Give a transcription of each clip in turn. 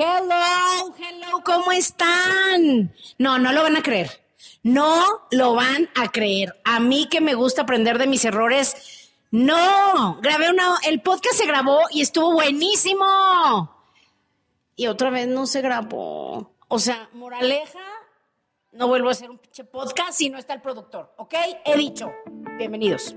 Hello, hello, ¿cómo están? No, no lo van a creer. No lo van a creer. A mí que me gusta aprender de mis errores. No, grabé una, el podcast se grabó y estuvo buenísimo. Y otra vez no se grabó. O sea, moraleja, no vuelvo a hacer un pinche podcast si no está el productor, ¿ok? He dicho. Bienvenidos.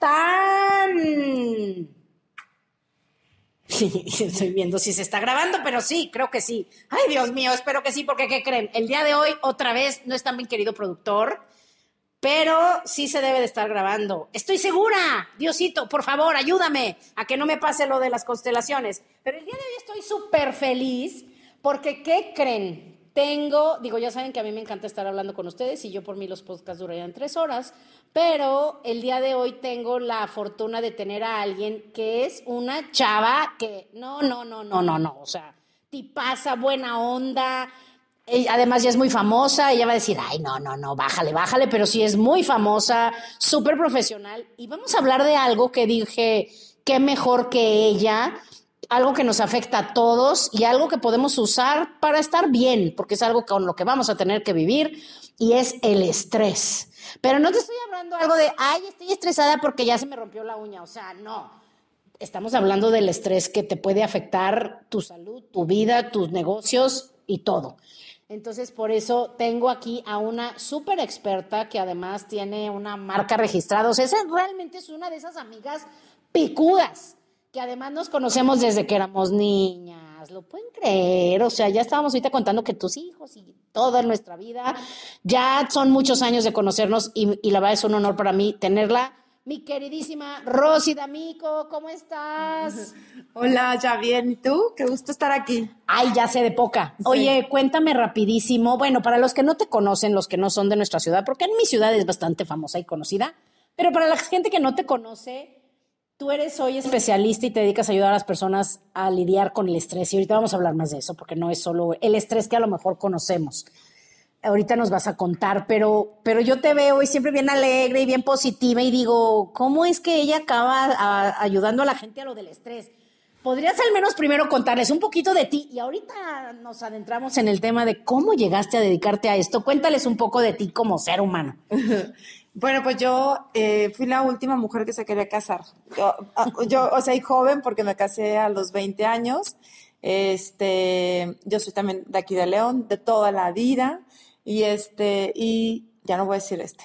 Están? Estoy viendo si se está grabando, pero sí, creo que sí. Ay, Dios mío, espero que sí, porque ¿qué creen? El día de hoy, otra vez, no está mi querido productor, pero sí se debe de estar grabando. Estoy segura, Diosito, por favor, ayúdame a que no me pase lo de las constelaciones. Pero el día de hoy estoy súper feliz porque, ¿qué creen? Tengo, digo, ya saben que a mí me encanta estar hablando con ustedes y yo por mí los podcasts durarían tres horas, pero el día de hoy tengo la fortuna de tener a alguien que es una chava que, no, no, no, no, no, no, o sea, tipaza, buena onda, además ya es muy famosa, ella va a decir, ay, no, no, no, bájale, bájale, pero sí es muy famosa, súper profesional, y vamos a hablar de algo que dije, qué mejor que ella, algo que nos afecta a todos y algo que podemos usar para estar bien, porque es algo con lo que vamos a tener que vivir y es el estrés. Pero no te estoy hablando algo de, ay, estoy estresada porque ya se me rompió la uña, o sea, no. Estamos hablando del estrés que te puede afectar tu salud, tu vida, tus negocios y todo. Entonces, por eso tengo aquí a una súper experta que además tiene una marca registrada. O sea, esa realmente es una de esas amigas picudas que además nos conocemos desde que éramos niñas, ¿lo pueden creer? O sea, ya estábamos ahorita contando que tus hijos y toda nuestra vida, ya son muchos años de conocernos y, la verdad es un honor para mí tenerla. Mi queridísima Rosy D'Amico, ¿cómo estás? Hola, ya bien, ¿y tú? Qué gusto estar aquí. Ay, ya sé de poca. Oye, cuéntame rapidísimo, bueno, para los que no te conocen, los que no son de nuestra ciudad, porque en mi ciudad es bastante famosa y conocida, pero para la gente que no te conoce, Tú eres hoy especialista y te dedicas a ayudar a las personas a lidiar con el estrés. Y ahorita vamos a hablar más de eso, porque no es solo el estrés que a lo mejor conocemos. Ahorita nos vas a contar, pero, pero yo te veo hoy siempre bien alegre y bien positiva y digo, ¿cómo es que ella acaba ayudando a la gente a lo del estrés? ¿Podrías al menos primero contarles un poquito de ti? Y ahorita nos adentramos en el tema de cómo llegaste a dedicarte a esto. Cuéntales un poco de ti como ser humano. Bueno, pues yo eh, fui la última mujer que se quería casar. Yo, ah, o sea, y joven porque me casé a los 20 años. Este, yo soy también de aquí de León, de toda la vida. Y este, y ya no voy a decir este.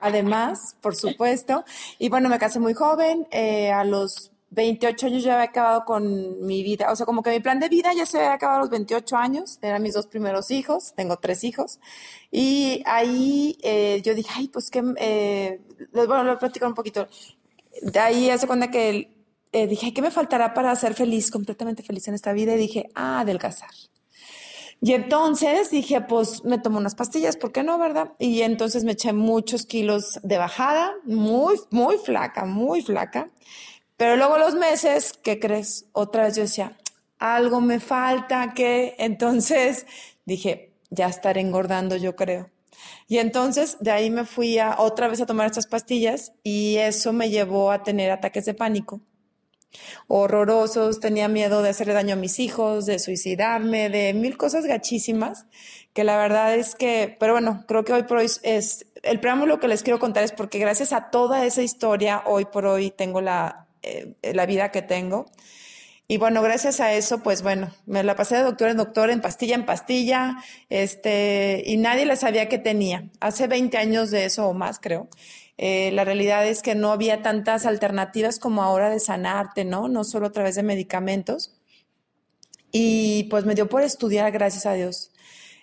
Además, por supuesto. Y bueno, me casé muy joven, eh, a los 28 años ya había acabado con mi vida, o sea, como que mi plan de vida ya se había acabado a los 28 años, eran mis dos primeros hijos, tengo tres hijos, y ahí eh, yo dije, ay, pues que, eh, bueno, lo platico un poquito, de ahí hace cuenta que eh, dije, ¿qué me faltará para ser feliz, completamente feliz en esta vida? Y dije, ah, adelgazar. Y entonces dije, pues me tomo unas pastillas, ¿por qué no, verdad? Y entonces me eché muchos kilos de bajada, muy, muy flaca, muy flaca. Pero luego los meses, ¿qué crees? Otra vez yo decía, algo me falta, que entonces dije, ya estaré engordando, yo creo. Y entonces de ahí me fui a, otra vez a tomar estas pastillas y eso me llevó a tener ataques de pánico horrorosos, tenía miedo de hacerle daño a mis hijos, de suicidarme, de mil cosas gachísimas, que la verdad es que, pero bueno, creo que hoy por hoy es, el preámbulo que les quiero contar es porque gracias a toda esa historia, hoy por hoy tengo la, eh, la vida que tengo. Y bueno, gracias a eso, pues bueno, me la pasé de doctor en doctor, en pastilla en pastilla, este, y nadie la sabía que tenía. Hace 20 años de eso o más, creo. Eh, la realidad es que no había tantas alternativas como ahora de sanarte, ¿no? No solo a través de medicamentos. Y pues me dio por estudiar, gracias a Dios.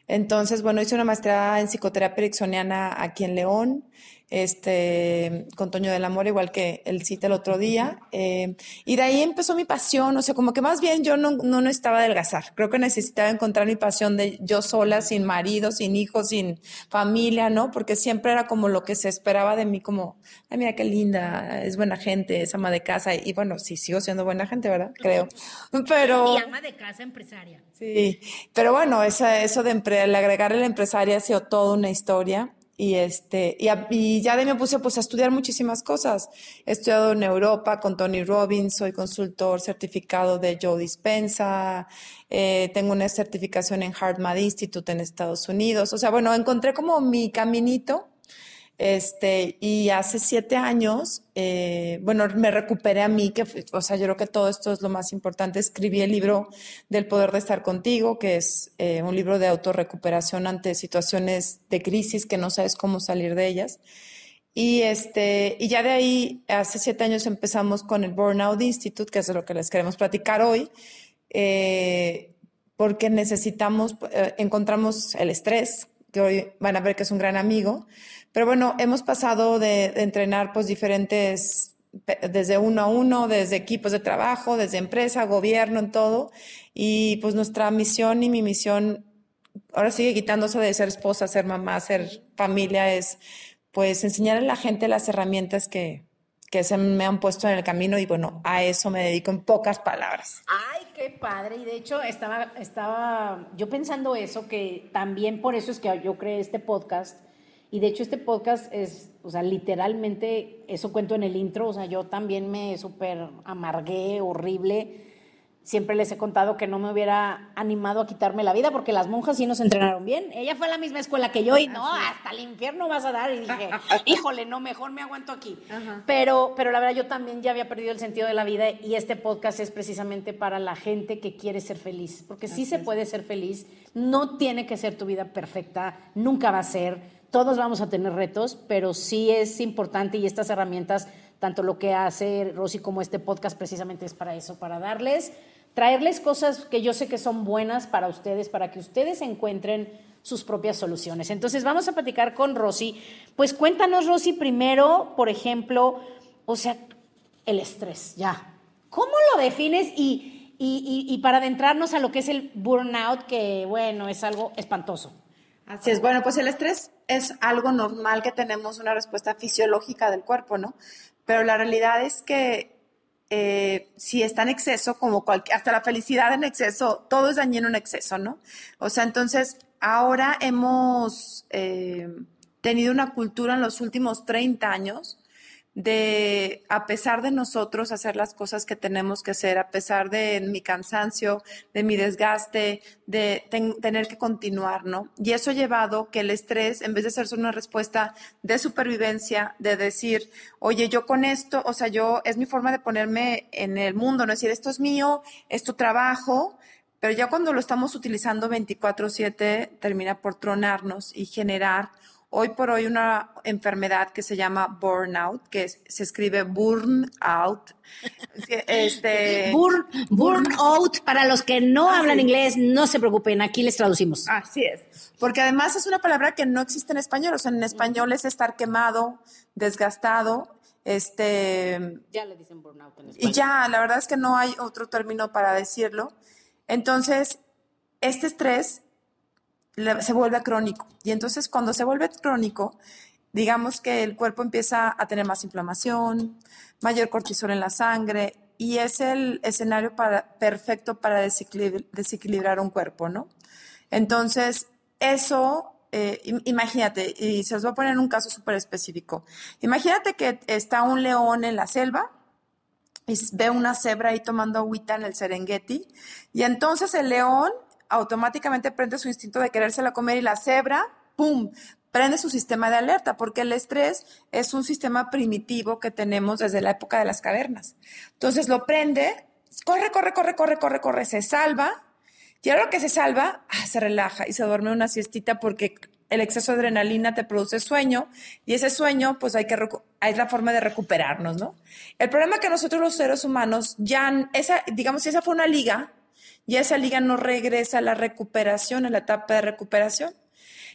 Entonces, bueno, hice una maestría en psicoterapia ericksoniana aquí en León. Este, con Toño del Amor, igual que el cita el otro día. Eh, y de ahí empezó mi pasión, o sea, como que más bien yo no, no necesitaba adelgazar. Creo que necesitaba encontrar mi pasión de yo sola, sin marido, sin hijos, sin familia, ¿no? Porque siempre era como lo que se esperaba de mí, como, ay, mira qué linda, es buena gente, es ama de casa. Y bueno, sí, sigo siendo buena gente, ¿verdad? Creo. Pero... Y ama de casa empresaria. Sí, pero bueno, esa, eso de agregarle la empresaria ha sido toda una historia. Y, este, y, ya de me puse pues, a estudiar muchísimas cosas. He estudiado en Europa con Tony Robbins, soy consultor certificado de Joe Dispensa, eh, tengo una certificación en HeartMath Institute en Estados Unidos. O sea, bueno, encontré como mi caminito este, y hace siete años, eh, bueno, me recuperé a mí, que, o sea, yo creo que todo esto es lo más importante. Escribí el libro del poder de estar contigo, que es eh, un libro de autorrecuperación ante situaciones de crisis que no sabes cómo salir de ellas. Y, este, y ya de ahí, hace siete años empezamos con el Burnout Institute, que es de lo que les queremos platicar hoy, eh, porque necesitamos, encontramos el estrés, que hoy van a ver que es un gran amigo, pero bueno, hemos pasado de, entrenar pues diferentes, desde uno a uno, desde equipos de trabajo, desde empresa, gobierno, en todo. Y pues nuestra misión y mi misión ahora sigue quitándose de ser esposa, ser mamá, ser familia, es pues enseñar a la gente las herramientas que, que se me han puesto en el camino y bueno, a eso me dedico en pocas palabras. Ay, qué padre. Y de hecho estaba, estaba yo pensando eso, que también por eso es que yo creé este podcast y de hecho este podcast es, o sea, literalmente, eso cuento en el intro, o sea, yo también me súper amargué, horrible. Siempre les he contado que no me hubiera animado a quitarme la vida porque las monjas sí nos entrenaron bien. Ella fue a la misma escuela que yo y no, hasta el infierno vas a dar. Y dije, híjole, no, mejor me aguanto aquí. Pero, pero la verdad, yo también ya había perdido el sentido de la vida y este podcast es precisamente para la gente que quiere ser feliz. Porque sí se puede ser feliz, no tiene que ser tu vida perfecta, nunca va a ser todos vamos a tener retos, pero sí es importante y estas herramientas, tanto lo que hace Rosy como este podcast, precisamente es para eso, para darles, traerles cosas que yo sé que son buenas para ustedes, para que ustedes encuentren sus propias soluciones. Entonces vamos a platicar con Rosy. Pues cuéntanos, Rosy, primero, por ejemplo, o sea, el estrés, ya. ¿Cómo lo defines y, y, y para adentrarnos a lo que es el burnout, que bueno, es algo espantoso? Así es, bueno, pues el estrés es algo normal que tenemos una respuesta fisiológica del cuerpo, ¿no? Pero la realidad es que eh, si está en exceso, como cualquier, hasta la felicidad en exceso, todo es dañino en exceso, ¿no? O sea, entonces ahora hemos eh, tenido una cultura en los últimos 30 años de, a pesar de nosotros, hacer las cosas que tenemos que hacer, a pesar de mi cansancio, de mi desgaste, de tener que continuar, ¿no? Y eso ha llevado que el estrés, en vez de ser una respuesta de supervivencia, de decir, oye, yo con esto, o sea, yo, es mi forma de ponerme en el mundo, no es decir, esto es mío, es tu trabajo, pero ya cuando lo estamos utilizando 24/7, termina por tronarnos y generar hoy por hoy una enfermedad que se llama burnout, que se escribe burnout. Este, Burn, burnout, para los que no ah, hablan inglés, no se preocupen, aquí les traducimos. Así es. Porque además es una palabra que no existe en español, o sea, en español es estar quemado, desgastado. Este, ya le dicen burnout en español. Y ya, la verdad es que no hay otro término para decirlo. Entonces, este estrés se vuelve crónico. Y entonces cuando se vuelve crónico, digamos que el cuerpo empieza a tener más inflamación, mayor cortisol en la sangre y es el escenario para, perfecto para desequilibrar, un cuerpo, ¿no? Entonces, eso, eh, imagínate, y se os va a poner un caso súper específico. Imagínate que está un león en la selva y ve una cebra ahí tomando agüita en el Serengeti y entonces el león automáticamente prende su instinto de querérsela comer y la cebra, ¡pum!, prende su sistema de alerta, porque el estrés es un sistema primitivo que tenemos desde la época de las cavernas. Entonces lo prende, corre, corre, corre, corre, corre, corre, se salva, y ahora que se salva, ah, se relaja y se duerme una siestita porque el exceso de adrenalina te produce sueño y ese sueño, pues hay que hay la forma de recuperarnos, ¿no? El problema es que nosotros los seres humanos ya, esa, digamos, si esa fue una liga, y esa liga no regresa a la recuperación, a la etapa de recuperación.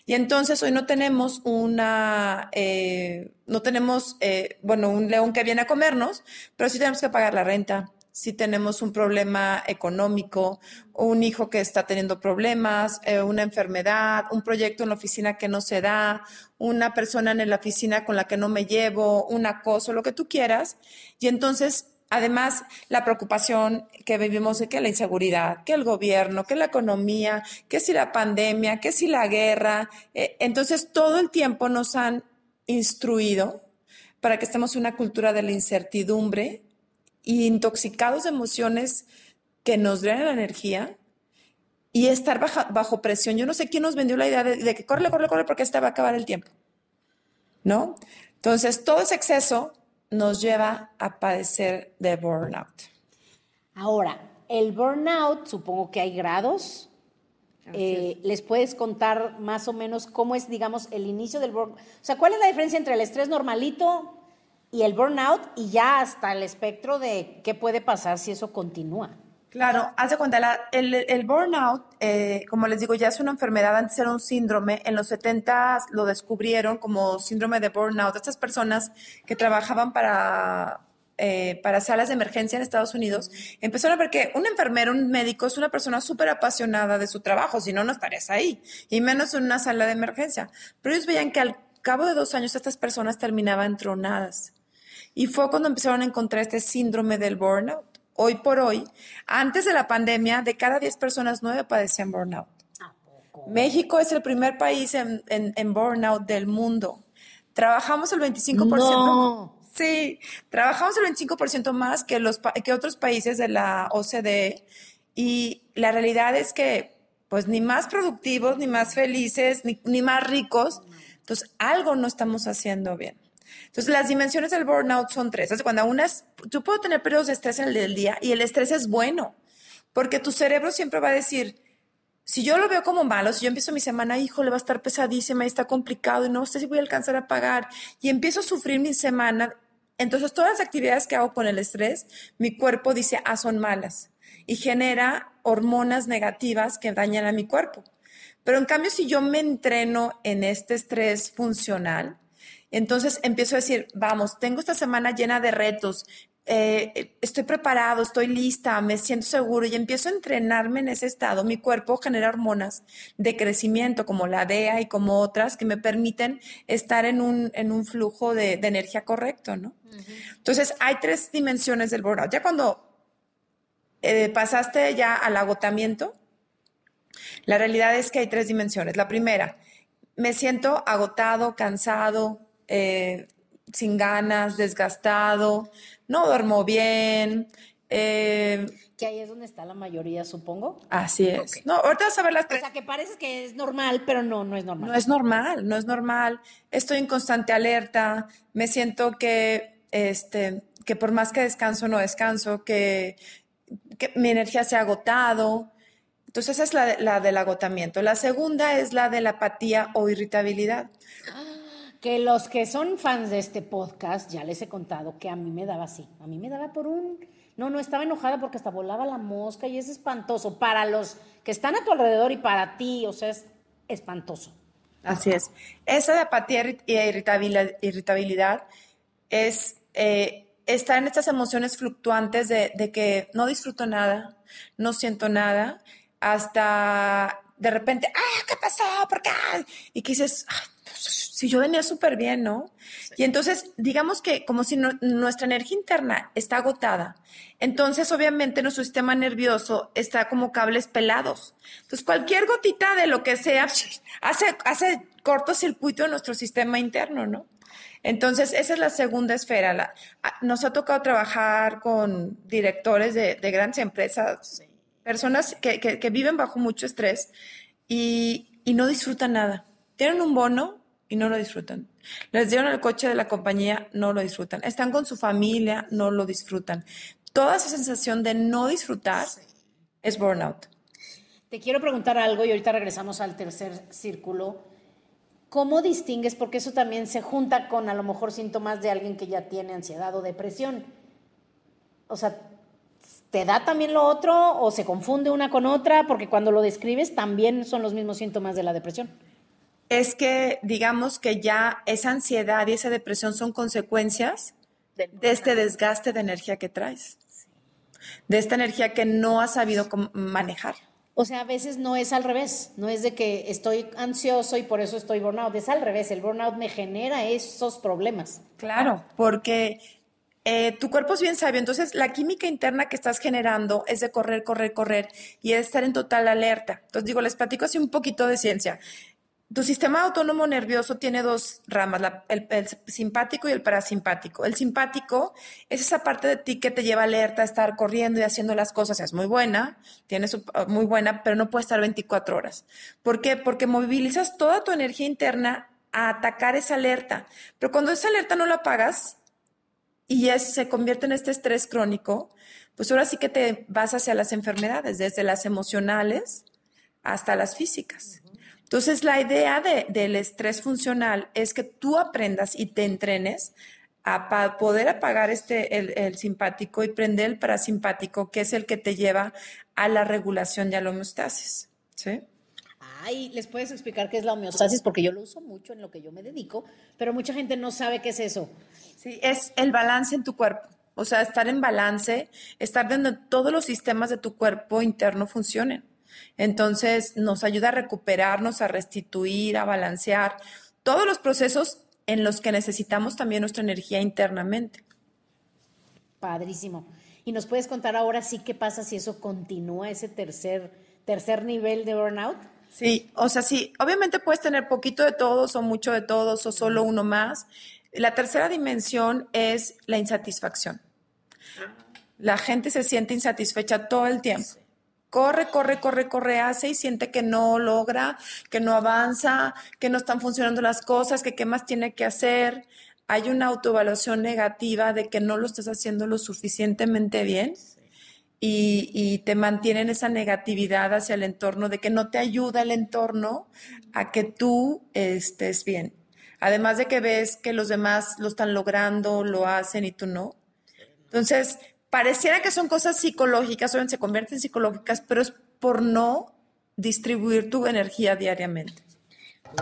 Y entonces hoy no tenemos una, eh, no tenemos, eh, bueno, un león que viene a comernos, pero sí tenemos que pagar la renta, si tenemos un problema económico, un hijo que está teniendo problemas, eh, una enfermedad, un proyecto en la oficina que no se da, una persona en la oficina con la que no me llevo, un acoso, lo que tú quieras. Y entonces, además, la preocupación que vivimos de que la inseguridad, que el gobierno, que la economía, que si la pandemia, que si la guerra. Eh, entonces, todo el tiempo nos han instruido para que estemos en una cultura de la incertidumbre y intoxicados de emociones que nos drenan la energía y estar bajo, presión. Yo no sé quién nos vendió la idea de, que corre, corre, corre porque esta va a acabar el tiempo. ¿No? Entonces, todo ese exceso nos lleva a padecer de burnout. Ahora, el burnout, supongo que hay grados. Eh, ¿Les puedes contar más o menos cómo es, digamos, el inicio del burnout? O sea, ¿cuál es la diferencia entre el estrés normalito y el burnout y ya hasta el espectro de qué puede pasar si eso continúa. Claro, hace cuenta, el, burnout, eh, como les digo, ya es una enfermedad, antes era un síndrome, en los 70 lo descubrieron como síndrome de burnout. Estas personas que trabajaban para, eh, para salas de emergencia en Estados Unidos, empezaron a ver que un enfermero, un médico, es una persona súper apasionada de su trabajo, si no, no estarías ahí, y menos en una sala de emergencia. Pero ellos veían que al cabo de dos años estas personas terminaban tronadas y fue cuando empezaron a encontrar este síndrome del burnout. Hoy por hoy, antes de la pandemia, de cada 10 personas, 9 padecían burnout. México es el primer país en, burnout del mundo. Trabajamos el 25%. Sí, trabajamos el 25% más que, los, que otros países de la OCDE. Y la realidad es que, pues, ni más productivos, ni más felices, ni, ni más ricos. Entonces, algo no estamos haciendo bien. Entonces, las dimensiones del burnout son tres. cuando unas, tú puedo tener periodos de estrés en el día y el estrés es bueno, porque tu cerebro siempre va a decir, si yo lo veo como malo, si yo empiezo mi semana, hijo, le va a estar pesadísima y está complicado y no sé si voy a alcanzar a pagar y empiezo a sufrir mi semana, entonces todas las actividades que hago con el estrés, mi cuerpo dice, ah, son malas y genera hormonas negativas que dañan a mi cuerpo. Pero en cambio, si yo me entreno en este estrés funcional, entonces empiezo a decir, vamos, tengo esta semana llena de retos, eh, estoy preparado, estoy lista, me siento seguro y empiezo a entrenarme en ese estado. Mi cuerpo genera hormonas de crecimiento como la DEA y como otras que me permiten estar en un, en un flujo de, energía correcto, ¿no? Entonces hay tres dimensiones del burnout. Ya cuando eh, pasaste ya al agotamiento, la realidad es que hay tres dimensiones. La primera, me siento agotado, cansado, eh, sin ganas, desgastado, no duermo bien. Eh, que ahí es donde está la mayoría, supongo. Así es. No, ahorita vas a ver las tres. O sea, que parece que es normal, pero no, no es normal. No es normal, no es normal. Estoy en constante alerta, me siento que, este, que por más que descanso, no descanso, que, que mi energía se ha agotado. Entonces, esa es la, la del agotamiento. La segunda es la de la apatía o irritabilidad. Ah que los que son fans de este podcast, ya les he contado que a mí me daba así. A mí me daba por un... No, no, estaba enojada porque hasta volaba la mosca y es espantoso. Para los que están a tu alrededor y para ti, o sea, es espantoso. Así es. Esa de apatía y irritabilidad, es eh, estar en estas emociones fluctuantes de, de, que no disfruto nada, no siento nada, hasta de repente, ¡ah, qué pasó! ¿Por qué? Y que dices, si yo venía súper bien, ¿no? Y entonces, digamos que como si nuestra energía interna está agotada, entonces obviamente nuestro sistema nervioso está como cables pelados. Entonces, cualquier gotita de lo que sea hace, hace cortocircuito en nuestro sistema interno, ¿no? Entonces, esa es la segunda esfera. nos ha tocado trabajar con directores de, grandes empresas, personas que, que, viven bajo mucho estrés y, y no disfrutan nada. Tienen un bono, y no lo disfrutan. Les dieron el coche de la compañía, no lo disfrutan. Están con su familia, no lo disfrutan. Toda esa sensación de no disfrutar es burnout. Te quiero preguntar algo y ahorita regresamos al tercer círculo. ¿Cómo distingues? Porque eso también se junta con a lo mejor síntomas de alguien que ya tiene ansiedad o depresión. O sea, ¿te da también lo otro o se confunde una con otra? Porque cuando lo describes también son los mismos síntomas de la depresión. Es que digamos que ya esa ansiedad y esa depresión son consecuencias de este desgaste de energía que traes, de esta energía que no has sabido manejar. O sea, a veces no es al revés, no es de que estoy ansioso y por eso estoy burnout, es al revés, el burnout me genera esos problemas. Claro, porque eh, tu cuerpo es bien sabio, entonces la química interna que estás generando es de correr, correr, correr y es estar en total alerta. Entonces digo, les platico así un poquito de ciencia. Tu sistema autónomo nervioso tiene dos ramas, el, simpático y el parasimpático. El simpático es esa parte de ti que te lleva alerta a estar corriendo y haciendo las cosas. Es muy buena, tiene uh, muy buena, pero no puede estar 24 horas. ¿Por qué? Porque movilizas toda tu energía interna a atacar esa alerta. Pero cuando esa alerta no la apagas y se convierte en este estrés crónico, pues ahora sí que te vas hacia las enfermedades, desde las emocionales hasta las físicas. Entonces, la idea del estrés funcional es que tú aprendas y te entrenes a poder apagar este, el, simpático y prender el parasimpático, que es el que te lleva a la regulación a la homeostasis. ¿Sí? Ay, ¿les puedes explicar qué es la homeostasis? Porque yo lo uso mucho en lo que yo me dedico, pero mucha gente no sabe qué es eso. Sí, es el balance en tu cuerpo. O sea, estar en balance, estar donde todos los sistemas de tu cuerpo interno funcionen. Entonces, nos ayuda a recuperarnos, a restituir, a balancear todos los procesos en los que necesitamos también nuestra energía internamente. Padrísimo. ¿Y nos puedes contar ahora sí qué pasa si eso continúa, ese tercer, tercer nivel de burnout? Sí, o sea, sí, obviamente puedes tener poquito de todos o mucho de todos o solo uno más. La tercera dimensión es la insatisfacción. La gente se siente insatisfecha todo el tiempo corre, corre, corre, corre, hace y siente que no logra, que no avanza, que no están funcionando las cosas, que qué más tiene que hacer. Hay una autoevaluación negativa de que no lo estás haciendo lo suficientemente bien y, te mantienen esa negatividad hacia el entorno, de que no te ayuda el entorno a que tú estés bien. Además de que ves que los demás lo están logrando, lo hacen y tú no. Entonces, pareciera que son cosas psicológicas, o se convierten en psicológicas, pero es por no distribuir tu energía diariamente.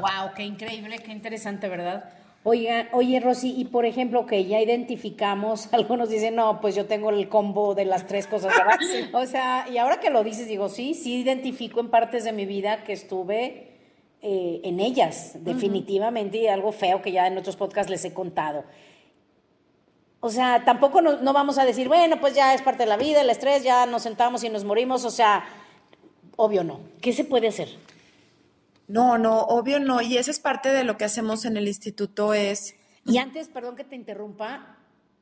Wow, qué increíble, qué interesante, ¿verdad? Oiga, oye, Rosy, y por ejemplo, que ya identificamos, algunos dicen, no, pues yo tengo el combo de las tres cosas, ¿verdad? O sea, y ahora que lo dices, digo, sí, sí identifico en partes de mi vida que estuve eh, en ellas, definitivamente, y algo feo que ya en otros podcasts les he contado. O sea, tampoco no, vamos a decir, bueno, pues ya es parte de la vida, el estrés, ya nos sentamos y nos morimos. O sea, obvio no. ¿Qué se puede hacer? No, no, obvio no. Y esa es parte de lo que hacemos en el instituto es... Y antes, perdón que te interrumpa,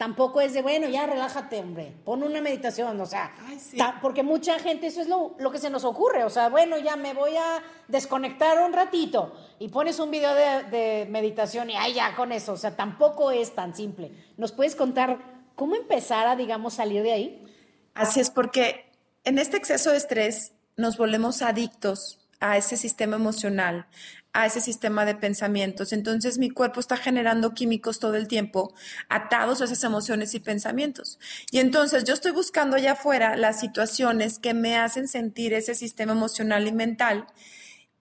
Tampoco es de, bueno, ya relájate, hombre, pon una meditación, o sea, porque mucha gente, eso es lo, que se nos ocurre, o sea, bueno, ya me voy a desconectar un ratito y pones un video de, meditación y ay, ya con eso, o sea, tampoco es tan simple. ¿Nos puedes contar cómo empezar a, digamos, salir de ahí? Así es, porque en este exceso de estrés nos volvemos adictos a ese sistema emocional, a ese sistema de pensamientos. Entonces mi cuerpo está generando químicos todo el tiempo atados a esas emociones y pensamientos. Y entonces yo estoy buscando allá afuera las situaciones que me hacen sentir ese sistema emocional y mental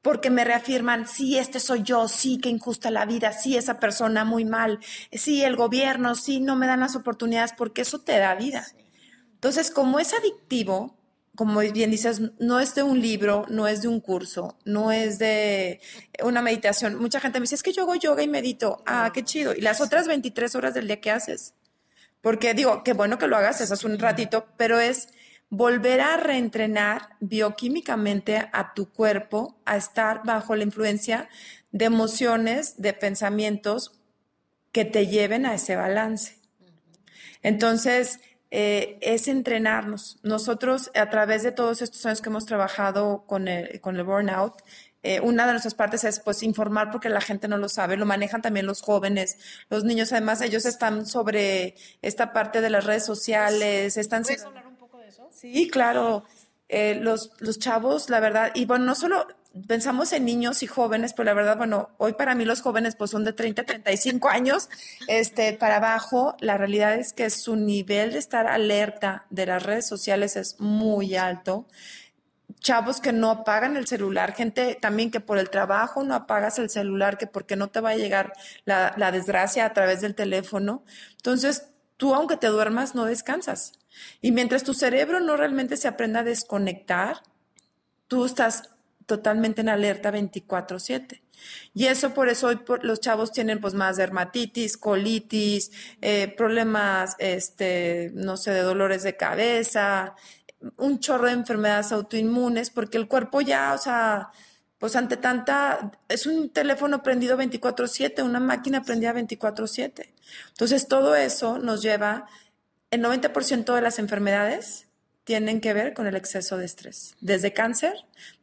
porque me reafirman, sí, este soy yo, sí, que injusta la vida, sí, esa persona muy mal, sí, el gobierno, sí, no me dan las oportunidades, porque eso te da vida. Entonces, como es adictivo, como bien dices, no es de un libro, no es de un curso, no es de una meditación. Mucha gente me dice, es que yo hago yoga y medito. Ah, qué chido. ¿Y las otras 23 horas del día qué haces? Porque digo, qué bueno que lo hagas, eso es un ratito, pero es volver a reentrenar bioquímicamente a tu cuerpo a estar bajo la influencia de emociones, de pensamientos que te lleven a ese balance. Entonces, eh, es entrenarnos. Nosotros, a través de todos estos años que hemos trabajado con el, con el burnout, eh, una de nuestras partes es pues informar porque la gente no lo sabe, lo manejan también los jóvenes, los niños, además ellos están sobre esta parte de las redes sociales, están... ¿Puedes hablar un poco de eso? Sí, claro. Eh, los, los chavos, la verdad, y bueno, no solo pensamos en niños y jóvenes, pero la verdad, bueno, hoy para mí los jóvenes pues son de 30 a 35 años, este, para abajo, la realidad es que su nivel de estar alerta de las redes sociales es muy alto. chavos que no apagan el celular, gente también que por el trabajo no apagas el celular, que porque no te va a llegar la, la desgracia a través del teléfono. Entonces, tú aunque te duermas, no descansas. Y mientras tu cerebro no realmente se aprenda a desconectar, tú estás totalmente en alerta 24/7. Y eso por eso hoy los chavos tienen pues más dermatitis, colitis, eh, problemas, este, no sé, de dolores de cabeza, un chorro de enfermedades autoinmunes, porque el cuerpo ya, o sea, pues ante tanta, es un teléfono prendido 24/7, una máquina prendida 24/7. Entonces todo eso nos lleva, el 90% de las enfermedades tienen que ver con el exceso de estrés, desde cáncer,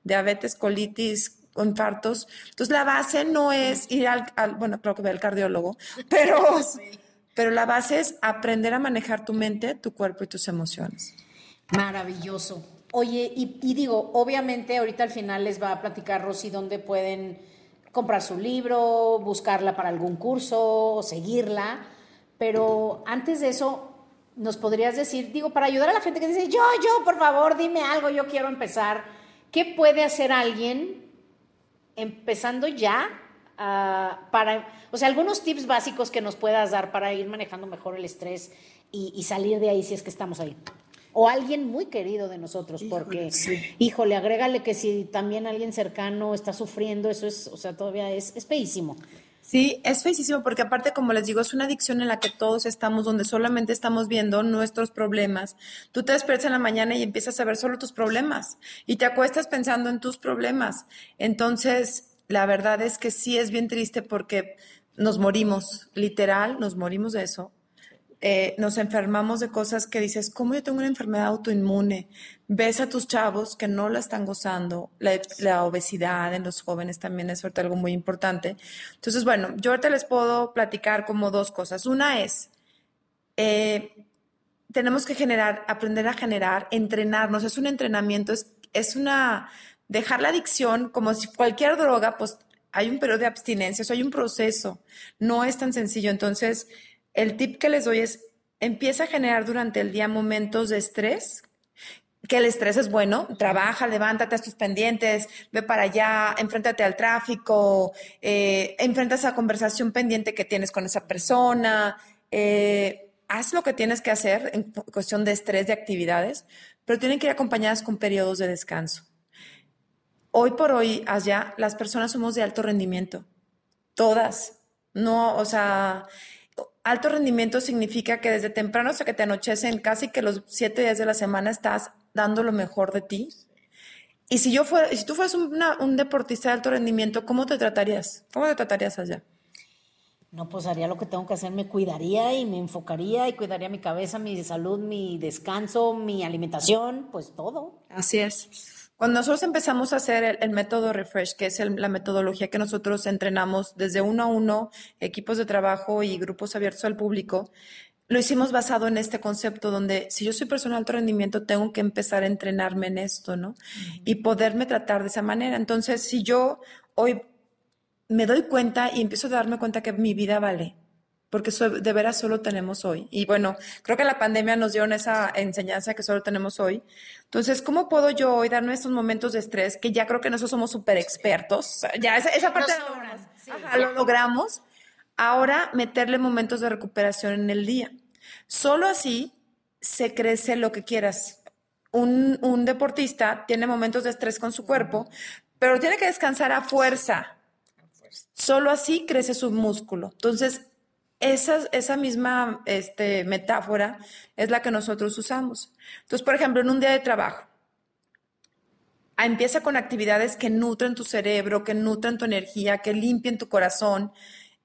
diabetes, colitis, infartos. Entonces la base no es ir al, bueno, creo que ve al cardiólogo, pero, pero la base es aprender a manejar tu mente, tu cuerpo y tus emociones. Maravilloso. Oye, y, digo, obviamente ahorita al final les va a platicar Rosy dónde pueden comprar su libro, buscarla para algún curso, o seguirla, pero antes de eso, nos podrías decir, digo, para ayudar a la gente que dice, yo, yo, por favor, dime algo, yo quiero empezar, ¿qué puede hacer alguien empezando ya ah, para, o sea, algunos tips básicos que nos puedas dar para ir manejando mejor el estrés y, y salir de ahí si es que estamos ahí? o alguien muy querido de nosotros, porque, híjole, agrégale que si también alguien cercano está sufriendo, eso es, o sea, todavía es, es feísimo. Sí, es feísimo porque aparte, como les digo, es una adicción en la que todos estamos, donde solamente estamos viendo nuestros problemas. Tú te despiertas en la mañana y empiezas a ver solo tus problemas y te acuestas pensando en tus problemas. Entonces, la verdad es que sí es bien triste porque nos morimos, literal, nos morimos de eso eh, nos enfermamos de cosas que dices, ¿cómo yo tengo una enfermedad autoinmune? Ves a tus chavos que no la están gozando, la, obesidad en los jóvenes también es algo muy importante. Entonces, bueno, yo ahorita les puedo platicar como dos cosas. Una es, eh, tenemos que generar, aprender a generar, entrenarnos, es un entrenamiento, es, es una, dejar la adicción como si cualquier droga, pues hay un periodo de abstinencia, hay un proceso, no es tan sencillo. Entonces, el tip que les doy es, empieza a generar durante el día momentos de estrés, que el estrés es bueno, trabaja, levántate a tus pendientes, ve para allá, enfréntate al tráfico, eh, enfrenta esa conversación pendiente que tienes con esa persona, eh, haz lo que tienes que hacer en cuestión de estrés, de actividades, pero tienen que ir acompañadas con periodos de descanso. Hoy por hoy, allá, las personas somos de alto rendimiento, todas, no, o sea, Alto rendimiento significa que desde temprano hasta que te anochecen, casi que los siete días de la semana estás dando lo mejor de ti. Y si yo fuera, si tú fueras un deportista de alto rendimiento, ¿cómo te tratarías? ¿Cómo te tratarías allá? No, pues haría lo que tengo que hacer, me cuidaría y me enfocaría y cuidaría mi cabeza, mi salud, mi descanso, mi alimentación, pues todo. Así es. Cuando nosotros empezamos a hacer el, método Refresh, que es la metodología que nosotros entrenamos desde uno a uno, equipos de trabajo y grupos abiertos al público, lo hicimos basado en este concepto donde si yo soy persona de alto rendimiento, tengo que empezar a entrenarme en esto, ¿no? Y poderme tratar de esa manera. Entonces, si yo hoy me doy cuenta y empiezo a darme cuenta que mi vida vale, porque de veras solo tenemos hoy. Y bueno, creo que la pandemia nos dio esa enseñanza que solo tenemos hoy. Entonces, ¿cómo puedo yo hoy darme estos momentos de estrés que ya creo que nosotros somos súper expertos? Ya esa, parte lo logramos. Ahora meterle momentos de recuperación en el día. Solo así se crece lo que quieras. Un, un deportista tiene momentos de estrés con su cuerpo, pero tiene que descansar a fuerza. Solo así crece su músculo. Entonces, esa, esa misma este, metáfora es la que nosotros usamos. Entonces, por ejemplo, en un día de trabajo, empieza con actividades que nutren tu cerebro, que nutren tu energía, que limpien tu corazón,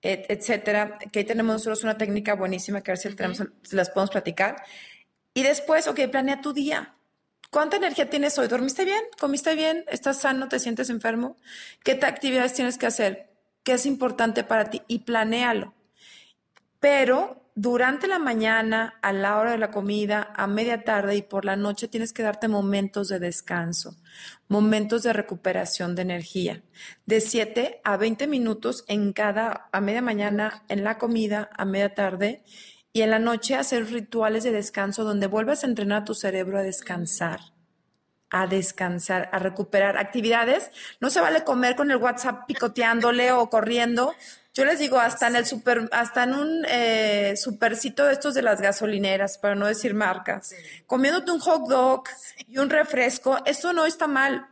etcétera. Que ahí tenemos nosotros una técnica buenísima que a ver si, tenemos, si las podemos platicar. Y después, ok, planea tu día. ¿Cuánta energía tienes hoy? ¿Dormiste bien? ¿Comiste bien? ¿Estás sano? ¿Te sientes enfermo? ¿Qué actividades tienes que hacer? ¿Qué es importante para ti? Y planéalo pero durante la mañana, a la hora de la comida, a media tarde y por la noche tienes que darte momentos de descanso, momentos de recuperación de energía, de 7 a 20 minutos en cada, a media mañana, en la comida, a media tarde y en la noche hacer rituales de descanso donde vuelvas a entrenar a tu cerebro a descansar, a descansar, a recuperar actividades. No se vale comer con el WhatsApp picoteándole o corriendo. Yo les digo, hasta en el super, hasta en un eh, supercito de estos de las gasolineras, para no decir marcas, comiéndote un hot dog y un refresco, eso no está mal,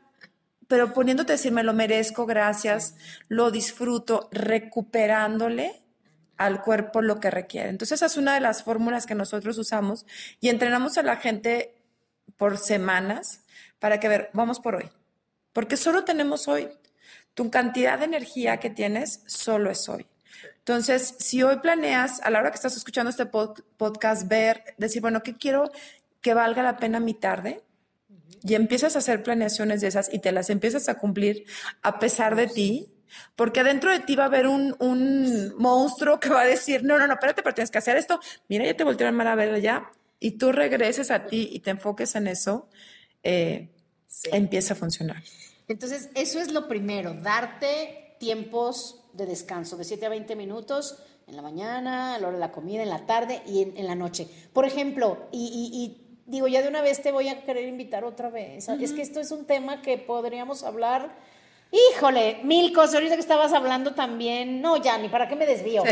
pero poniéndote a decir, me lo merezco, gracias, lo disfruto, recuperándole al cuerpo lo que requiere. Entonces, esa es una de las fórmulas que nosotros usamos y entrenamos a la gente por semanas para que ver, vamos por hoy, porque solo tenemos hoy. Tu cantidad de energía que tienes solo es hoy. Entonces, si hoy planeas, a la hora que estás escuchando este podcast, ver, decir, bueno, ¿qué quiero que valga la pena mi tarde? Y empiezas a hacer planeaciones de esas y te las empiezas a cumplir a pesar de ti, porque dentro de ti va a haber un, un monstruo que va a decir, no, no, no, espérate, pero tienes que hacer esto. Mira, ya te volteó a a ver ya. Y tú regreses a ti y te enfoques en eso, eh, empieza a funcionar. Entonces, eso es lo primero, darte tiempos de descanso de 7 a 20 minutos en la mañana, a la hora de la comida, en la tarde y en, la noche. Por ejemplo, y, digo, ya de una vez te voy a querer invitar otra vez. Es que esto es un tema que podríamos hablar. Híjole, mil cosas. Ahorita que estabas hablando también, no, ya, ni para qué me desvío.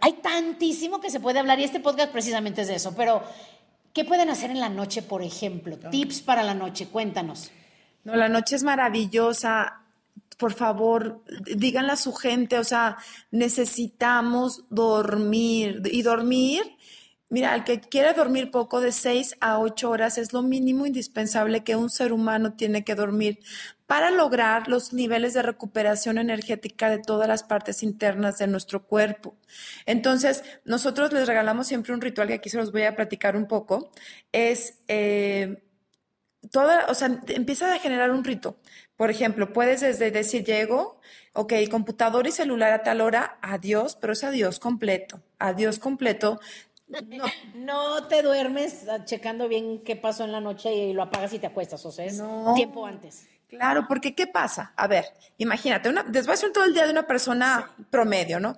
Hay tantísimo que se puede hablar y este podcast precisamente es de eso. Pero, ¿qué pueden hacer en la noche, por ejemplo? Tips para la noche, cuéntanos. No, la noche es maravillosa. Por favor, díganle a su gente, o sea, necesitamos dormir. Y dormir, mira, el que quiere dormir poco, de seis a ocho horas, es lo mínimo indispensable que un ser humano tiene que dormir para lograr los niveles de recuperación energética de todas las partes internas de nuestro cuerpo. Entonces, nosotros les regalamos siempre un ritual que aquí se los voy a platicar un poco. Es eh, toda, o sea, empieza a generar un rito. Por ejemplo, puedes desde decir, llego, ok, computador y celular a tal hora, adiós, pero es adiós completo, adiós completo. No. te duermes checando bien qué pasó en la noche y lo apagas y te acuestas, o sea, es tiempo antes. Claro, porque ¿qué pasa? A ver, imagínate, una, de todo el día de una persona promedio, ¿no?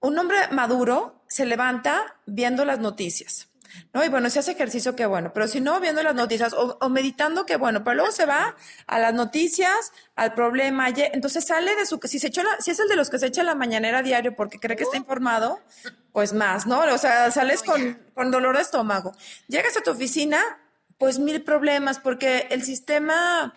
Un hombre maduro se levanta viendo las noticias ¿no? Y bueno, si hace ejercicio, qué bueno, pero si no, viendo las noticias o, meditando, qué bueno, pero luego se va a las noticias, al problema, entonces sale de su, si se echó si es el de los que se echa la mañanera diario porque cree que está informado, pues más, ¿no? O sea, sales con, con dolor de estómago. Llegas a tu oficina, pues mil problemas, porque el sistema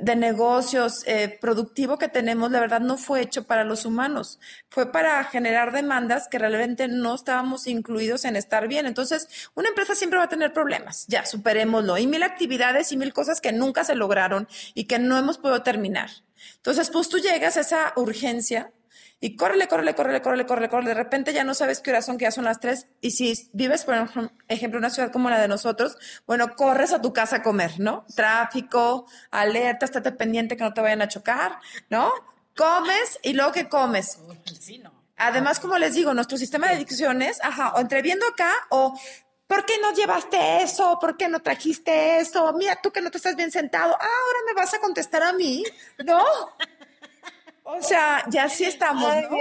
de negocios eh, productivo que tenemos, la verdad, no fue hecho para los humanos. Fue para generar demandas que realmente no estábamos incluidos en estar bien. Entonces, una empresa siempre va a tener problemas. Ya, superémoslo. Y mil actividades y mil cosas que nunca se lograron y que no hemos podido terminar. Entonces, pues tú llegas a esa urgencia y córrele, córrele, córrele, córrele, córrele, córrele. De repente ya no sabes qué hora son, que ya son las tres. Y si vives, por ejemplo, en una ciudad como la de nosotros, bueno, corres a tu casa a comer, ¿no? Tráfico, alerta, estate pendiente que no te vayan a chocar, ¿no? Comes y luego que comes. Además, como les digo, nuestro sistema de adicciones, ajá, o entre viendo acá o ¿Por qué no llevaste eso? ¿Por qué no trajiste eso? Mira, tú que no te estás bien sentado. Ah, ahora me vas a contestar a mí. No. O sea, ya sí estamos, ¿no?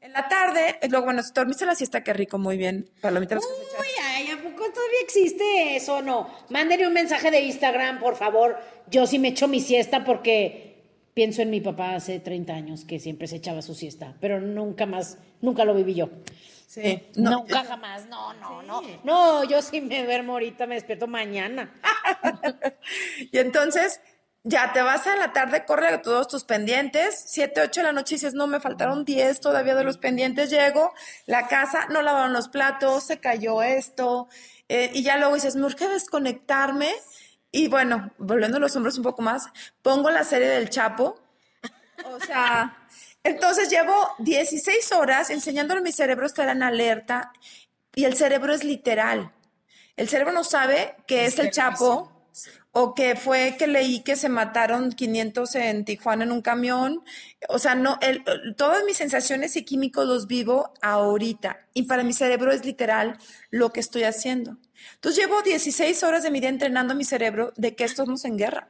En la tarde, luego, bueno, si dormiste la siesta, qué rico, muy bien. Palomitas Uy, ay, ¿a poco todavía existe eso no? Mándenle un mensaje de Instagram, por favor. Yo sí me echo mi siesta porque pienso en mi papá hace 30 años que siempre se echaba su siesta, pero nunca más, nunca lo viví yo. Sí. nunca jamás, no, no, no. No, yo sí me duermo ahorita, me despierto mañana. y entonces, ya te vas a la tarde, corre a todos tus pendientes, siete, ocho de la noche dices, no, me faltaron diez todavía de los pendientes, llego, la casa, no lavaron los platos, se cayó esto, eh, y ya luego dices, me urge desconectarme, y bueno, volviendo los hombros un poco más, pongo la serie del Chapo, o sea, entonces llevo 16 horas enseñándole a mi cerebro a estar en alerta, y el cerebro es literal, el cerebro no sabe que es el Chapo, o que fue que leí que se mataron 500 en Tijuana en un camión. O sea, no, el, todas mis sensaciones y químicos los vivo ahorita. Y para mi cerebro es literal lo que estoy haciendo. Entonces llevo 16 horas de mi día entrenando mi cerebro de que estamos en guerra.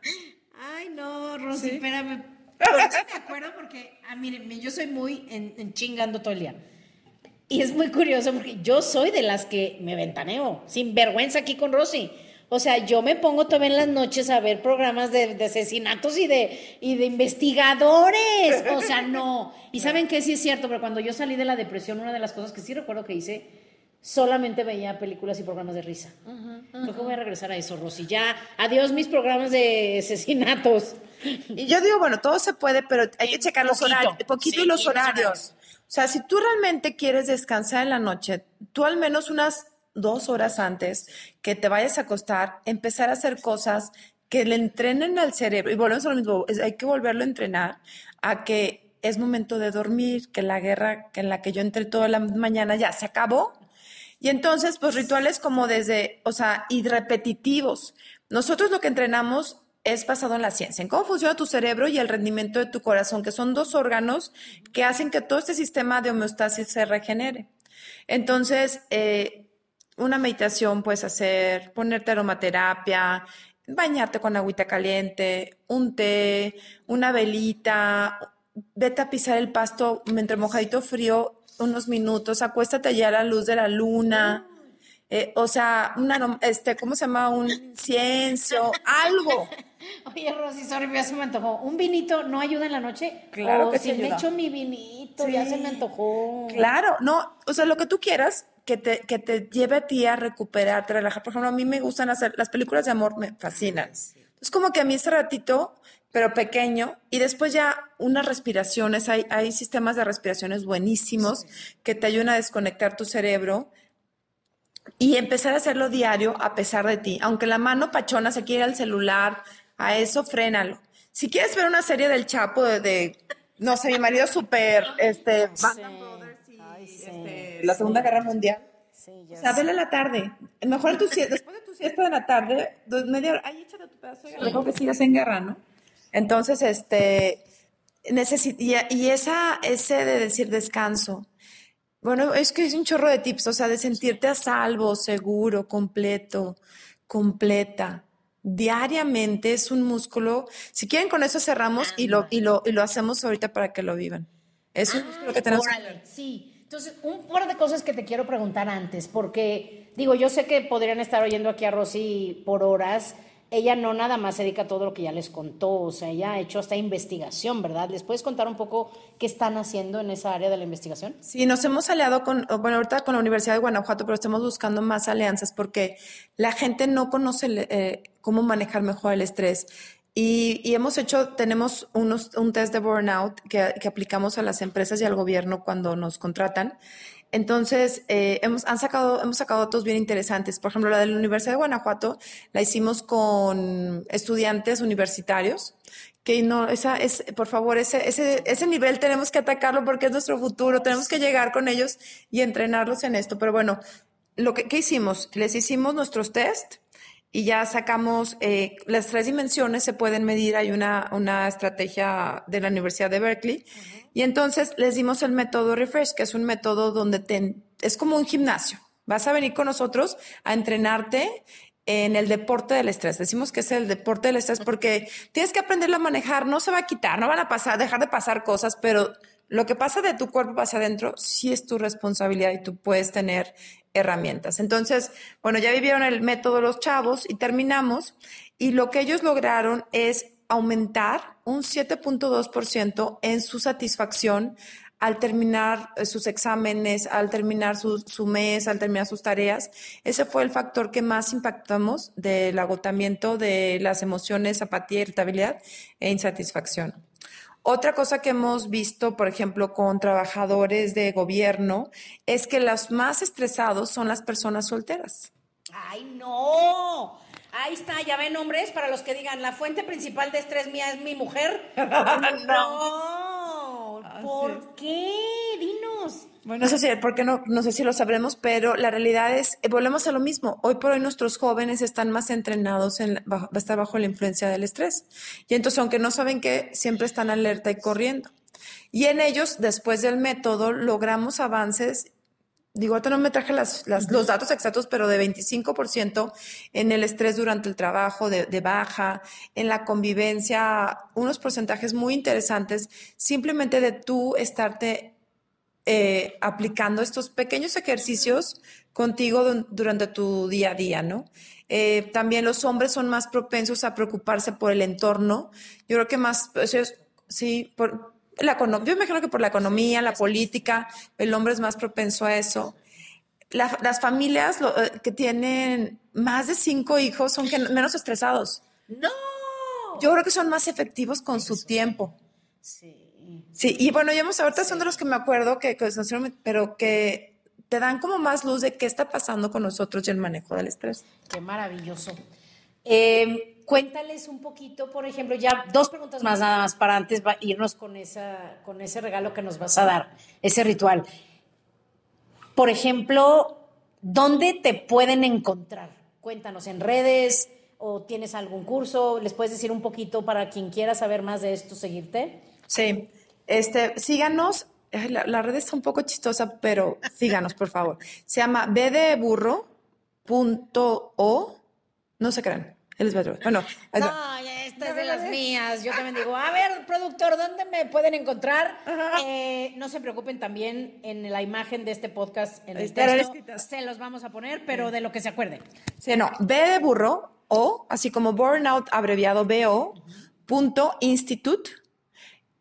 Ay, no, Rosy, espérame. me acuerdo porque, ah, miren, yo soy muy en, chingando todo el día. Y es muy curioso porque yo soy de las que me ventaneo, sin vergüenza aquí con Rosy. O sea, yo me pongo todavía en las noches a ver programas de, de asesinatos y de, y de investigadores. O sea, no. Y saben que sí es cierto, pero cuando yo salí de la depresión, una de las cosas que sí recuerdo que hice, solamente veía películas y programas de risa. Creo que voy a regresar a eso, Rosy. Ya, adiós mis programas de asesinatos. Y yo digo, bueno, todo se puede, pero hay que checar los horarios, poquito Sí, y los horarios. O sea, si tú realmente quieres descansar en la noche, tú al menos unas dos horas antes que te vayas a acostar, empezar a hacer cosas que le entrenen al cerebro. Y volvemos a lo mismo, hay que volverlo a entrenar a que es momento de dormir, que la guerra que en la que yo entré toda la mañana ya se acabó. Y entonces, pues rituales como desde, o sea, y repetitivos. Nosotros lo que entrenamos es basado en la ciencia, en cómo funciona tu cerebro y el rendimiento de tu corazón, que son dos órganos que hacen que todo este sistema de homeostasis se regenere. Entonces, eh, una meditación puedes hacer, ponerte aromaterapia, bañarte con agüita caliente, un té, una velita, vete a pisar el pasto entre mojadito frío unos minutos, acuéstate allá a la luz de la luna. eh, o sea, una, este, ¿cómo se llama? Un incienso, algo. Oye, Rosy, sorry, ya se me antojó. ¿Un vinito no ayuda en la noche? Claro Oh, que si sí me ayuda. echo mi vinito, ya se me antojó. Claro, no, o sea, lo que tú quieras que te, que te lleve a ti a recuperarte, a relajar. Por ejemplo, a mí me gustan hacer, las películas de amor me fascinan. Es como que a mí ese ratito, pero pequeño, y después ya unas respiraciones, hay, hay sistemas de respiraciones buenísimos que te ayudan a desconectar tu cerebro y empezar a hacerlo diario a pesar de ti. Aunque la mano pachona se quiere al celular, a eso frénalo. Si quieres ver una serie del Chapo de, de, no sé, mi marido súper, este, Band of Brothers y, este, la Segunda Guerra Mundial. Sí, ya O sea, vele a la tarde. Mejor tu siesta, después de tu siesta de la tarde, dos, media hora, ahí échate tu pedazo de que sigas en guerra, ¿no? Entonces, este, necesi- y, y esa, ese de decir descanso. Bueno, es que es un chorro de tips, o sea, de sentirte a salvo, seguro, completo, completa. Diariamente es un músculo. Si quieren, con eso cerramos y lo, y lo, y lo hacemos ahorita para que lo vivan. Es un músculo que tenemos. Órale, sí. Entonces, un par de cosas que te quiero preguntar antes, porque digo, yo sé que podrían estar oyendo aquí a Rosy por horas. Ella no nada más se dedica a todo lo que ya les contó, o sea, ella ha hecho hasta investigación, ¿verdad? ¿Les puedes contar un poco qué están haciendo en esa área de la investigación? Sí, nos hemos aliado con, bueno, ahorita con la Universidad de Guanajuato, pero estamos buscando más alianzas porque la gente no conoce eh, cómo manejar mejor el estrés. Y, y hemos hecho, tenemos unos, un test de burnout que, que aplicamos a las empresas y al gobierno cuando nos contratan. Entonces, eh, hemos, han sacado, hemos sacado datos bien interesantes. Por ejemplo, la de la Universidad de Guanajuato la hicimos con estudiantes universitarios que no, esa es, por favor, ese, ese, ese nivel tenemos que atacarlo porque es nuestro futuro, tenemos que llegar con ellos y entrenarlos en esto. Pero bueno, lo que, ¿qué hicimos? Les hicimos nuestros test y ya sacamos eh, las tres dimensiones, se pueden medir, hay una, una estrategia de la Universidad de Berkeley. Y entonces les dimos el método Refresh, que es un método donde te, es como un gimnasio. Vas a venir con nosotros a entrenarte en el deporte del estrés. Decimos que es el deporte del estrés porque tienes que aprenderlo a manejar, no se va a quitar, no van a pasar, dejar de pasar cosas, pero lo que pasa de tu cuerpo hacia adentro sí es tu responsabilidad y tú puedes tener herramientas. Entonces, bueno, ya vivieron el método los chavos y terminamos y lo que ellos lograron es aumentar un 7.2% en su satisfacción al terminar eh, sus exámenes, al terminar su, su, mes, al terminar sus tareas. Ese fue el factor que más impactamos del agotamiento de las emociones, apatía, irritabilidad e insatisfacción. Otra cosa que hemos visto, por ejemplo, con trabajadores de gobierno, es que los más estresados son las personas solteras. ¡Ay, no! Ahí está, ya ven, hombres, para los que digan, la fuente principal de estrés mía es mi mujer. no. ¿Por qué? Dinos. Bueno, eso sí, porque no, no sé si lo sabremos, pero la realidad es, eh, volvemos a lo mismo. Hoy por hoy nuestros jóvenes están más entrenados en estar bajo la influencia del estrés. Y entonces, aunque no saben qué, siempre están alerta y corriendo. Y en ellos, después del método, logramos avances digo, ahorita no me traje las, las, los datos exactos, pero de 25% en el estrés durante el trabajo, de, de, baja, en la convivencia, unos porcentajes muy interesantes, simplemente de tú estarte eh, aplicando estos pequeños ejercicios contigo durante tu día a día, ¿no? Eh, también los hombres son más propensos a preocuparse por el entorno. Yo creo que más, pues, sí, por la yo imagino que por la economía, la política, el hombre es más propenso a eso. las familias eh, que tienen más de cinco hijos son menos estresados. No. Yo creo que son más efectivos con su tiempo. Sí. Sí, y bueno, ya ahorita son de los que me acuerdo que, que, pero que te dan como más luz de qué está pasando con nosotros y el manejo del estrés. Qué maravilloso. Eh, cuéntales un poquito, por ejemplo, ya dos preguntas más nada más para antes irnos con, esa, con ese regalo que nos vas a dar, ese ritual. Por ejemplo, ¿dónde te pueden encontrar? Cuéntanos en redes o tienes algún curso, les puedes decir un poquito para quien quiera saber más de esto, seguirte. Sí, este, síganos. La, red está un poco chistosa, pero síganos, por favor. Se llama bdeburro.o. No se crean. Él es Bueno, no, esta es de las mías. Yo también digo, a ver, productor, ¿dónde me pueden encontrar? Eh, no se preocupen también en la imagen de este podcast, en el texto, se los vamos a poner, pero de lo que se acuerden. Sí, no, B de burro, O, así como Burnout, abreviado BO, punto institute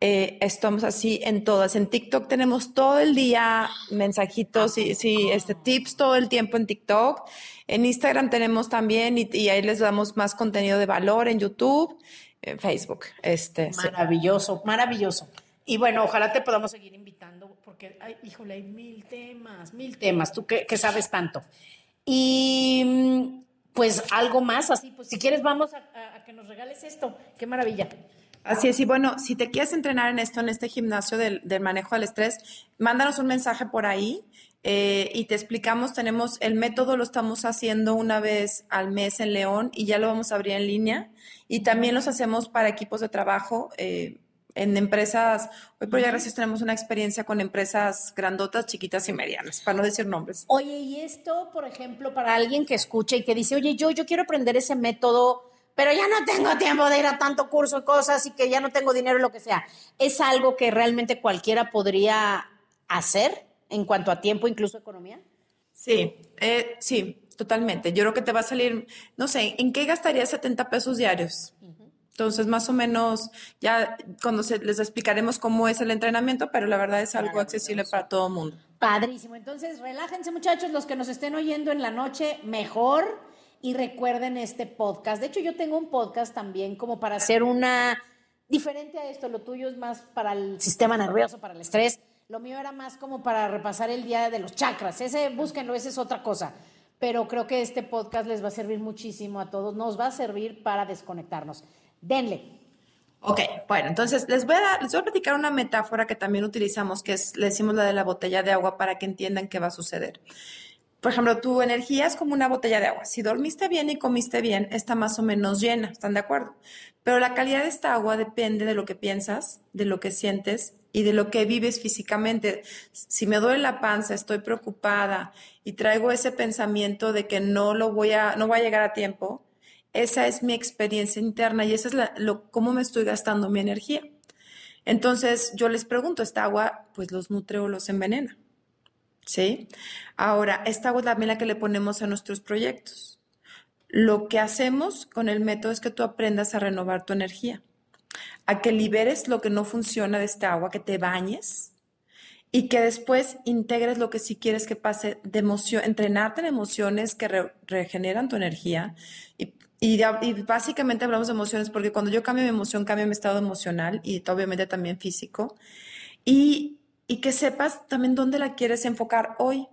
eh, estamos así en todas. En TikTok tenemos todo el día mensajitos y sí, este, tips todo el tiempo en TikTok. En Instagram tenemos también y, ahí les damos más contenido de valor en YouTube, en Facebook. Este, maravilloso, maravilloso. Y bueno, ojalá te podamos seguir invitando porque, ay, híjole, hay mil temas, mil temas. Tú que, sabes tanto. Y mm, pues algo más así, pues si quieres vamos a que nos regales esto. Qué maravilla. Así es, y bueno, si te quieres entrenar en esto, en este gimnasio del, manejo del estrés, mándanos un mensaje por ahí eh, y te explicamos, tenemos el método, lo estamos haciendo una vez al mes en León y ya lo vamos a abrir en línea. Y también los hacemos para equipos de trabajo. Eh, en empresas, hoy por ya gracias tenemos una experiencia con empresas grandotas, chiquitas y medianas, para no decir nombres. Oye, y esto, por ejemplo, para alguien que escucha y que dice, oye, yo, yo quiero aprender ese método pero ya no tengo tiempo de ir a tanto curso y cosas y que ya no tengo dinero, lo que sea. ¿Es algo que realmente cualquiera podría hacer en cuanto a tiempo, incluso economía? Sí, eh, sí, totalmente. Yo creo que te va a salir, no sé, ¿en qué gastarías 70 pesos diarios? Entonces, más o menos, ya cuando se, les explicaremos cómo es el entrenamiento, pero la verdad es algo accesible para todo el mundo. Padrísimo. Entonces, relájense muchachos, los que nos estén oyendo en la noche, mejor y recuerden este podcast. De hecho, yo tengo un podcast también como para hacer una diferente a esto. Lo tuyo es más para el sistema nervioso, para el estrés. Lo mío era más como para repasar el día de los chakras. Ese, búsquenlo, ese es otra cosa. Pero creo que este podcast les va a servir muchísimo a todos. Nos va a servir para desconectarnos. Denle. Ok, bueno, entonces les voy, a, les voy a platicar una metáfora que también utilizamos, que es, le decimos la de la botella de agua para que entiendan qué va a suceder. Por ejemplo, tu energía es como una botella de agua. Si dormiste bien y comiste bien, está más o menos llena, ¿están de acuerdo? Pero la calidad de esta agua depende de lo que piensas, de lo que sientes y de lo que vives físicamente. Si me duele la panza, estoy preocupada y traigo ese pensamiento de que no lo voy a, no voy a llegar a tiempo, esa es mi experiencia interna y esa es la, lo, cómo me estoy gastando mi energía. Entonces yo les pregunto, ¿esta agua pues los nutre o los envenena? ¿Sí? Ahora, esta es también la que le ponemos a nuestros proyectos. Lo que hacemos con el método es que tú aprendas a renovar tu energía, a que liberes lo que no funciona de esta agua, que te bañes y que después integres lo que sí quieres que pase de emoción, entrenarte en emociones que regeneran tu energía. Y, y, y, básicamente hablamos de emociones porque cuando yo cambio mi emoción, cambio mi estado emocional y obviamente también físico. Y y que sepas también dónde la quieres enfocar hoy.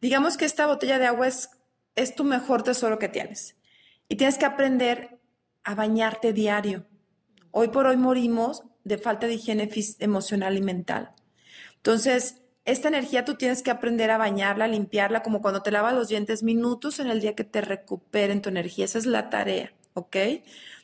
Digamos que esta botella de agua es, es tu mejor tesoro que tienes y tienes que aprender a bañarte diario. Hoy por hoy morimos de falta de higiene emocional y mental. Entonces, esta energía tú tienes que aprender a bañarla, limpiarla, como cuando te lavas los dientes, minutos en el día que te recuperen tu energía. Esa es la tarea, ¿ok?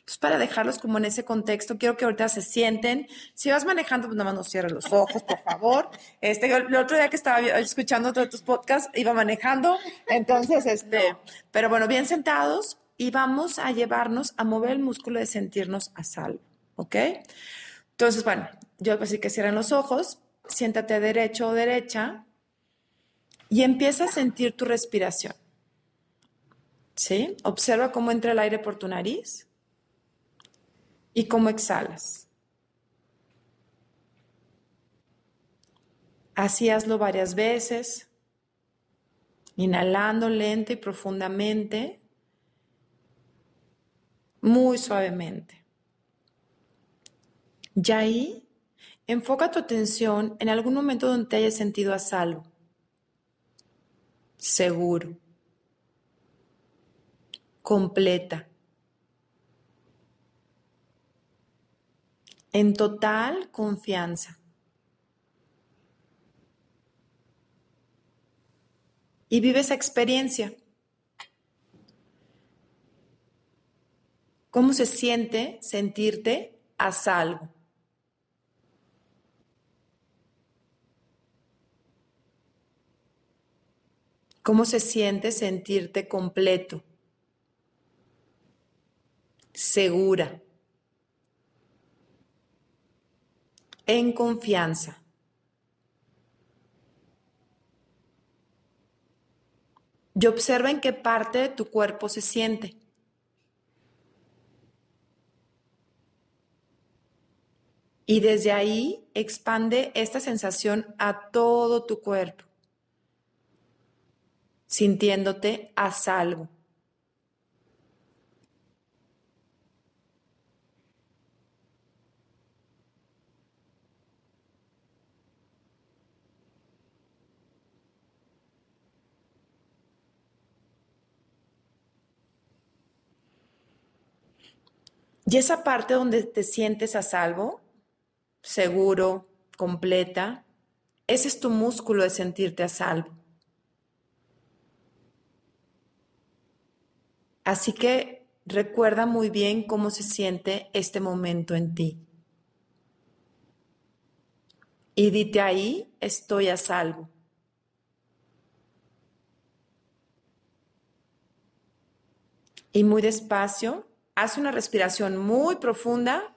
Entonces, para dejarlos como en ese contexto, quiero que ahorita se sienten. Si vas manejando, pues nada más no cierres los ojos, por favor. Este, el otro día que estaba escuchando todos tus podcasts, iba manejando. Entonces, este, pero bueno, bien sentados y vamos a llevarnos a mover el músculo de sentirnos a salvo, ¿ok? Entonces, bueno, yo así que cierren los ojos siéntate derecho o derecha y empieza a sentir tu respiración. ¿Sí? Observa cómo entra el aire por tu nariz y cómo exhalas. Así hazlo varias veces, inhalando lento y profundamente, muy suavemente. Y ahí, enfoca tu atención en algún momento donde te hayas sentido a salvo, seguro, completa, en total confianza. Y vive esa experiencia. ¿Cómo se siente sentirte a salvo? ¿Cómo se siente sentirte completo? Segura. En confianza. Y observa en qué parte de tu cuerpo se siente. Y desde ahí expande esta sensación a todo tu cuerpo sintiéndote a salvo. Y esa parte donde te sientes a salvo, seguro, completa, ese es tu músculo de sentirte a salvo. Así que recuerda muy bien cómo se siente este momento en ti. Y dite ahí, estoy a salvo. Y muy despacio, haz una respiración muy profunda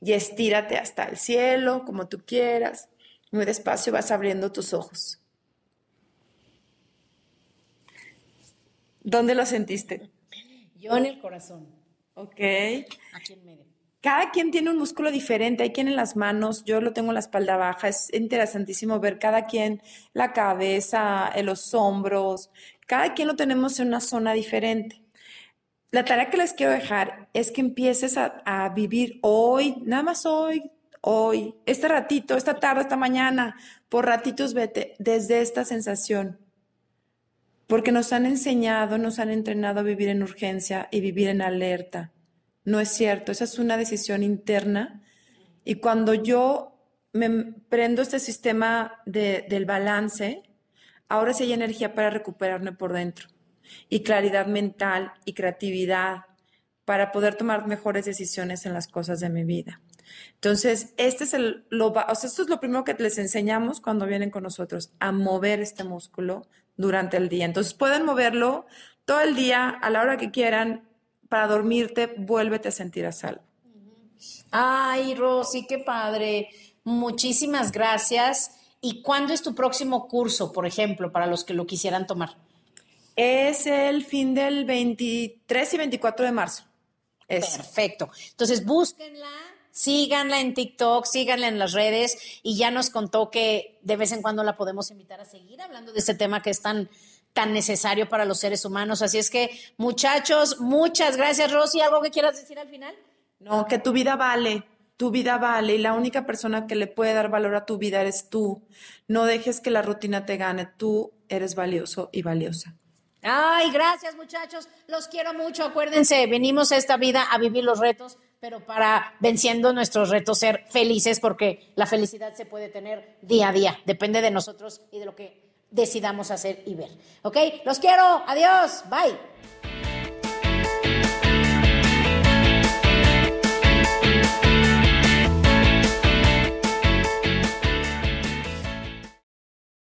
y estírate hasta el cielo, como tú quieras. Muy despacio vas abriendo tus ojos. ¿Dónde lo sentiste? Yo en el corazón. Ok. Aquí en medio. Cada quien tiene un músculo diferente, hay quien en las manos, yo lo tengo en la espalda baja, es interesantísimo ver cada quien la cabeza, en los hombros, cada quien lo tenemos en una zona diferente. La tarea que les quiero dejar es que empieces a, vivir hoy, nada más hoy, hoy, este ratito, esta tarde, esta mañana, por ratitos vete desde esta sensación porque nos han enseñado, nos han entrenado a vivir en urgencia y vivir en alerta. No es cierto, esa es una decisión interna. Y cuando yo me prendo este sistema del balance, ahora sí hay energía para recuperarme por dentro. Y claridad mental y creatividad para poder tomar mejores decisiones en las cosas de mi vida. Entonces, este es el, lo, o sea, esto es lo primero que les enseñamos cuando vienen con nosotros, a mover este músculo durante el día. Entonces pueden moverlo todo el día, a la hora que quieran, para dormirte, vuélvete a sentir a salvo. Ay, Rosy, qué padre. Muchísimas gracias. ¿Y cuándo es tu próximo curso, por ejemplo, para los que lo quisieran tomar? Es el fin del 23 y 24 de marzo. Perfecto. Entonces, búsquenla síganla en TikTok, síganla en las redes y ya nos contó que de vez en cuando la podemos invitar a seguir hablando de este tema que es tan tan necesario para los seres humanos. Así es que, muchachos, muchas gracias, Rosy. ¿Algo que quieras decir al final? No, que tu vida vale, tu vida vale y la única persona que le puede dar valor a tu vida eres tú. No dejes que la rutina te gane, tú eres valioso y valiosa. Ay, gracias muchachos, los quiero mucho. Acuérdense, venimos a esta vida a vivir los retos pero para venciendo nuestros retos ser felices, porque la felicidad se puede tener día a día, depende de nosotros y de lo que decidamos hacer y ver. ¿Ok? Los quiero, adiós, bye.